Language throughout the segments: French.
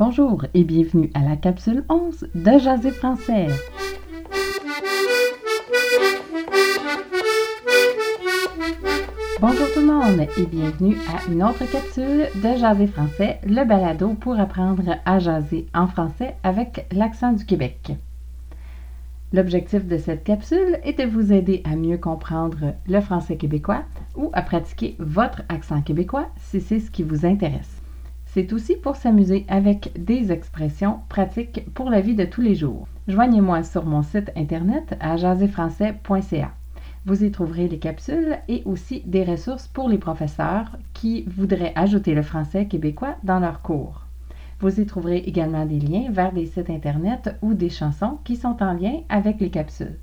Bonjour et bienvenue à la capsule 11 de Jaser français. Bonjour tout le monde et bienvenue à une autre capsule de Jaser français, le balado pour apprendre à jaser en français avec l'accent du Québec. L'objectif de cette capsule est de vous aider à mieux comprendre le français québécois ou à pratiquer votre accent québécois si c'est ce qui vous intéresse. C'est aussi pour s'amuser avec des expressions pratiques pour la vie de tous les jours. Joignez-moi sur mon site internet à jaserfrançais.ca. Vous y trouverez les capsules et aussi des ressources pour les professeurs qui voudraient ajouter le français québécois dans leurs cours. Vous y trouverez également des liens vers des sites internet ou des chansons qui sont en lien avec les capsules.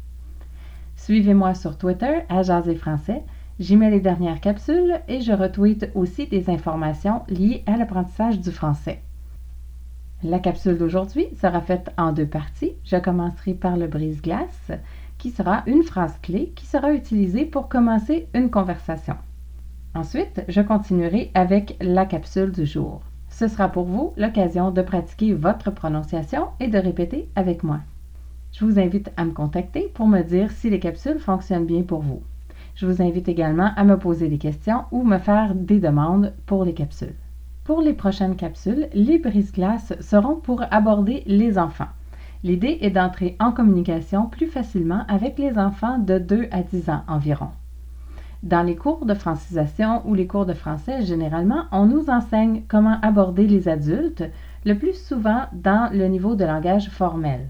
Suivez-moi sur Twitter à Jaser Français J'y mets les dernières capsules et je retweete aussi des informations liées à l'apprentissage du français. La capsule d'aujourd'hui sera faite en deux parties. Je commencerai par le brise-glace, qui sera une phrase clé qui sera utilisée pour commencer une conversation. Ensuite, je continuerai avec la capsule du jour. Ce sera pour vous l'occasion de pratiquer votre prononciation et de répéter avec moi. Je vous invite à me contacter pour me dire si les capsules fonctionnent bien pour vous. Je vous invite également à me poser des questions ou me faire des demandes pour les capsules. Pour les prochaines capsules, les brise-glaces seront pour aborder les enfants. L'idée est d'entrer en communication plus facilement avec les enfants de 2 à 10 ans environ. Dans les cours de francisation ou les cours de français, généralement, on nous enseigne comment aborder les adultes, le plus souvent dans le niveau de langage formel,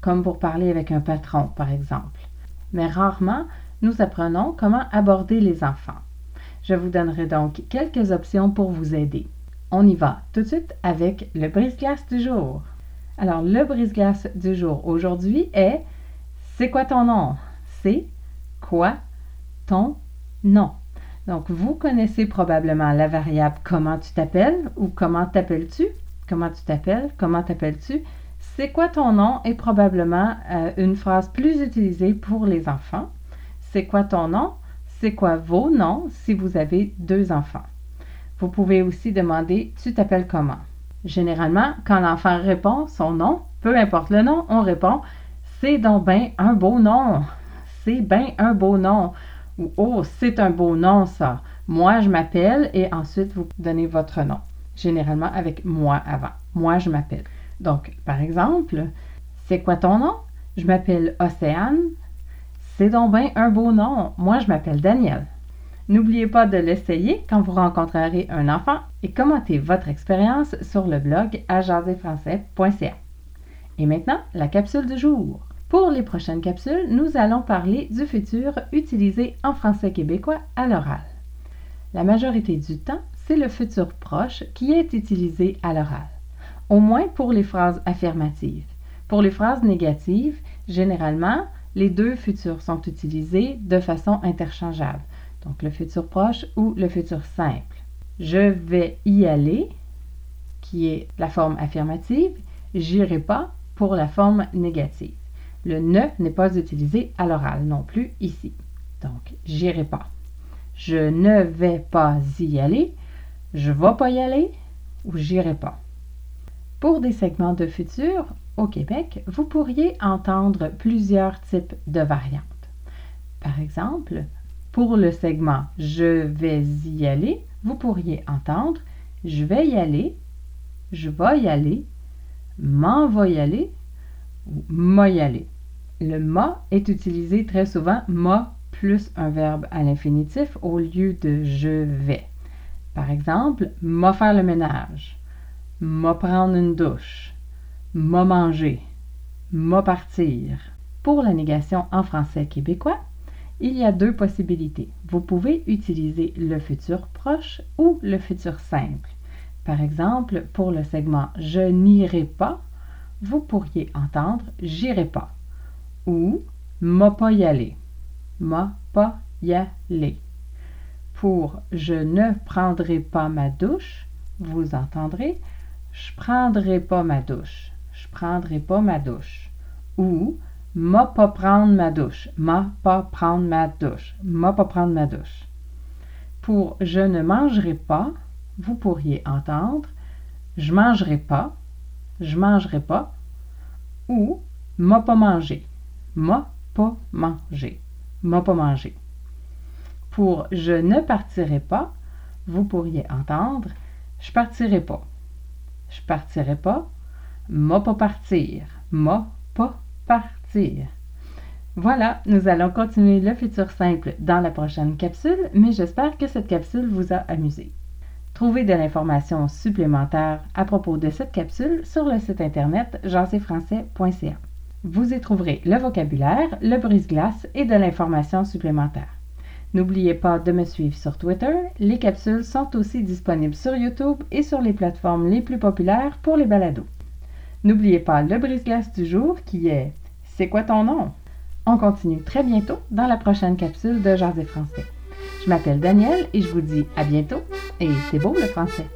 comme pour parler avec un patron, par exemple. Mais rarement, nous apprenons comment aborder les enfants. Je vous donnerai donc quelques options pour vous aider. On y va tout de suite avec le brise-glace du jour. Alors, le brise-glace du jour aujourd'hui est C'est quoi ton nom? C'est quoi ton nom? Donc, vous connaissez probablement la variable comment tu t'appelles ou comment t'appelles-tu? Comment tu t'appelles? Comment t'appelles-tu? C'est quoi ton nom? Est probablement euh, une phrase plus utilisée pour les enfants. C'est quoi ton nom? C'est quoi vos noms si vous avez deux enfants? Vous pouvez aussi demander Tu t'appelles comment? Généralement, quand l'enfant répond son nom, peu importe le nom, on répond C'est donc bien un beau nom. C'est bien un beau nom. Ou Oh, c'est un beau nom, ça. Moi, je m'appelle et ensuite vous donnez votre nom. Généralement avec moi avant. Moi, je m'appelle. Donc, par exemple, c'est quoi ton nom? Je m'appelle Océane. C'est donc bien un beau nom. Moi, je m'appelle Daniel. N'oubliez pas de l'essayer quand vous rencontrerez un enfant et commentez votre expérience sur le blog ajaséfrançais.ca. Et maintenant, la capsule du jour. Pour les prochaines capsules, nous allons parler du futur utilisé en français québécois à l'oral. La majorité du temps, c'est le futur proche qui est utilisé à l'oral, au moins pour les phrases affirmatives. Pour les phrases négatives, généralement, les deux futurs sont utilisés de façon interchangeable. Donc le futur proche ou le futur simple. Je vais y aller, qui est la forme affirmative, j'irai pas pour la forme négative. Le ne n'est pas utilisé à l'oral non plus ici. Donc, j'irai pas. Je ne vais pas y aller, je vais pas y aller ou j'irai pas. Pour des segments de futur, au Québec, vous pourriez entendre plusieurs types de variantes. Par exemple, pour le segment Je vais y aller, vous pourriez entendre Je vais y aller, je vais y aller, m'en vais y aller ou m'a y aller. Le m'a est utilisé très souvent m'a plus un verbe à l'infinitif au lieu de je vais. Par exemple, m'a faire le ménage, m'a prendre une douche, m'a manger, m'a partir. Pour la négation en français québécois, il y a deux possibilités. Vous pouvez utiliser le futur proche ou le futur simple. Par exemple, pour le segment Je n'irai pas, vous pourriez entendre J'irai pas ou M'a pas y aller. M'a pas y aller. Pour Je ne prendrai pas ma douche, vous entendrez Je prendrai pas ma douche je prendrai pas ma douche. Ou m'a pas prendre ma douche. M'a pas prendre ma douche. M'a pas prendre ma douche. Pour je ne mangerai pas, vous pourriez entendre je mangerai pas je mangerai pas ou m'a pas mangé. M'a pas mangé. M'a pas mangé. Pour je ne partirai pas, vous pourriez entendre je partirai pas. Je partirai pas. M'a pas partir. M'a pas partir. Voilà, nous allons continuer le futur simple dans la prochaine capsule, mais j'espère que cette capsule vous a amusé. Trouvez de l'information supplémentaire à propos de cette capsule sur le site internet jaséfrançais.ca. Vous y trouverez le vocabulaire, le brise-glace et de l'information supplémentaire. N'oubliez pas de me suivre sur Twitter. Les capsules sont aussi disponibles sur YouTube et sur les plateformes les plus populaires pour les balados. N'oubliez pas le brise-glace du jour qui est C'est quoi ton nom? On continue très bientôt dans la prochaine capsule de Jardin français. Je m'appelle Daniel et je vous dis à bientôt et c'est beau le français.